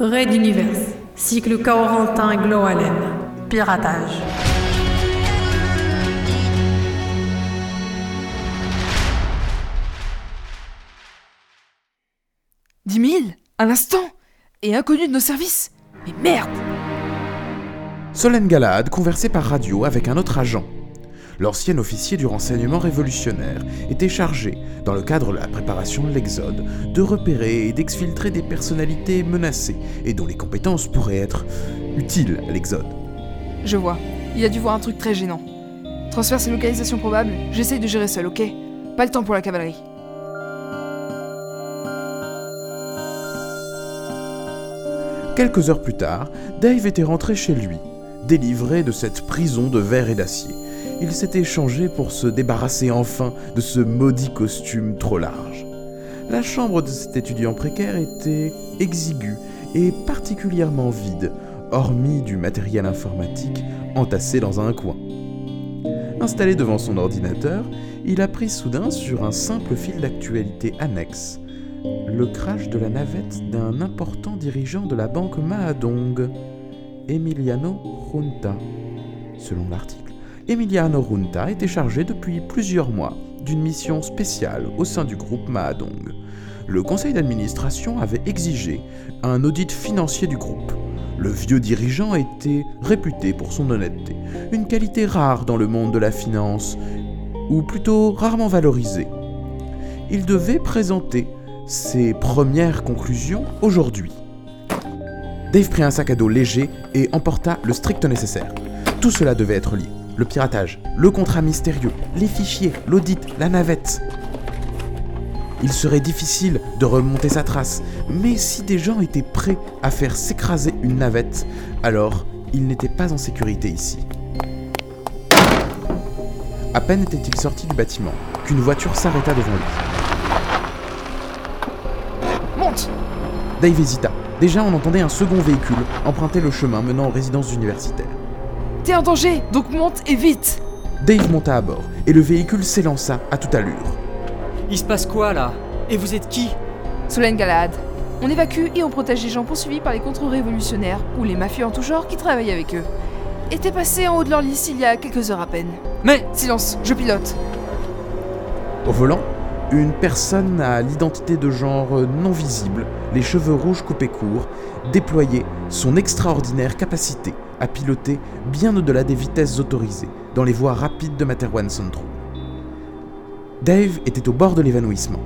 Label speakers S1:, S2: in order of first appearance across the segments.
S1: Raid d'univers. Cycle Corentin Gloalen. Piratage.
S2: Dix mille Un instant Et inconnu de nos services Mais merde
S3: Solène Galahad conversait par radio avec un autre agent. L'ancien officier du renseignement révolutionnaire était chargé, dans le cadre de la préparation de l'Exode, de repérer et d'exfiltrer des personnalités menacées et dont les compétences pourraient être utiles à l'Exode.
S2: Je vois. Il a dû voir un truc très gênant. Transfère ses localisations probables, j'essaye de gérer seul, ok Pas le temps pour la cavalerie.
S3: Quelques heures plus tard, Dave était rentré chez lui, délivré de cette prison de verre et d'acier. Il s'était changé pour se débarrasser enfin de ce maudit costume trop large. La chambre de cet étudiant précaire était exiguë et particulièrement vide, hormis du matériel informatique entassé dans un coin. Installé devant son ordinateur, il apprit soudain sur un simple fil d'actualité annexe le crash de la navette d'un important dirigeant de la banque Mahadong, Emiliano Junta. Selon l'article, Emiliano Junta était chargé depuis plusieurs mois d'une mission spéciale au sein du groupe Mahadong. Le conseil d'administration avait exigé un audit financier du groupe. Le vieux dirigeant était réputé pour son honnêteté, une qualité rare dans le monde de la finance, ou plutôt rarement valorisée. Il devait présenter ses premières conclusions aujourd'hui. Dave prit un sac à dos léger et emporta le strict nécessaire. Tout cela devait être lié. Le piratage, le contrat mystérieux, les fichiers, l'audit, la navette. Il serait difficile de remonter sa trace, mais si des gens étaient prêts à faire s'écraser une navette, alors il n'était pas en sécurité ici. À peine était-il sorti du bâtiment qu'une voiture s'arrêta devant lui.
S2: Monte
S3: Dave hésita. Déjà, on entendait un second véhicule emprunter le chemin menant aux résidences universitaires.
S2: T'es en danger, donc monte et vite
S3: Dave monta à bord et le véhicule s'élança à toute allure.
S4: Il se passe quoi là? Et vous êtes qui?
S2: Solène Galahad. On évacue et on protège les gens poursuivis par les contre-révolutionnaires ou les mafieux en tout genre qui travaillent avec eux. Et t'es passé en haut de leur liste il y a quelques heures à peine.
S4: Mais
S2: Silence, je pilote.
S3: Au volant, une personne à l'identité de genre non visible, les cheveux rouges coupés courts, déployait son extraordinaire capacité à piloter bien au-delà des vitesses autorisées dans les voies rapides de Materwan Central. Dave était au bord de l'évanouissement.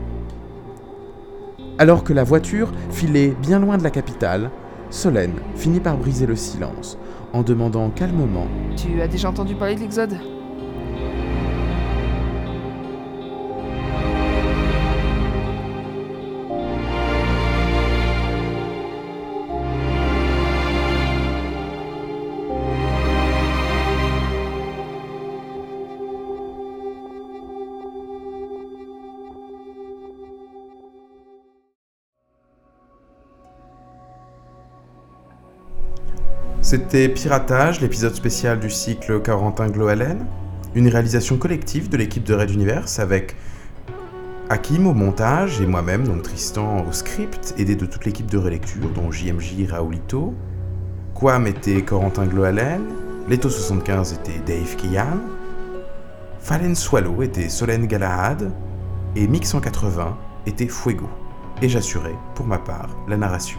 S3: Alors que la voiture filait bien loin de la capitale, Solène finit par briser le silence en demandant calmement
S2: Tu as déjà entendu parler de l'Exode?
S3: C'était Piratage, l'épisode spécial du cycle Corentin Gloalen, une réalisation collective de l'équipe de Red Universe avec Hakim au montage et moi-même, donc Tristan au script, aidé de toute l'équipe de relecture, dont JMJ Raoulito. Quam était Corentin Gloalen, Leto 75 était Dave Kian, Fallen Swallow était Solène Galahad, et Mix 180 était Fuego. Et j'assurais, pour ma part, la narration.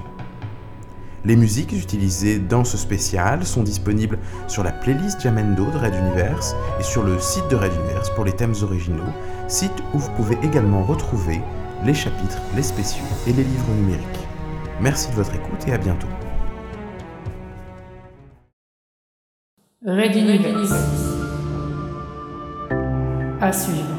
S3: Les musiques utilisées dans ce spécial sont disponibles sur la playlist Jamendo de Red Universe et sur le site de Red Universe pour les thèmes originaux, site où vous pouvez également retrouver les chapitres, les spéciaux et les livres numériques. Merci de votre écoute et à bientôt.
S1: Raid Universe. À suivre.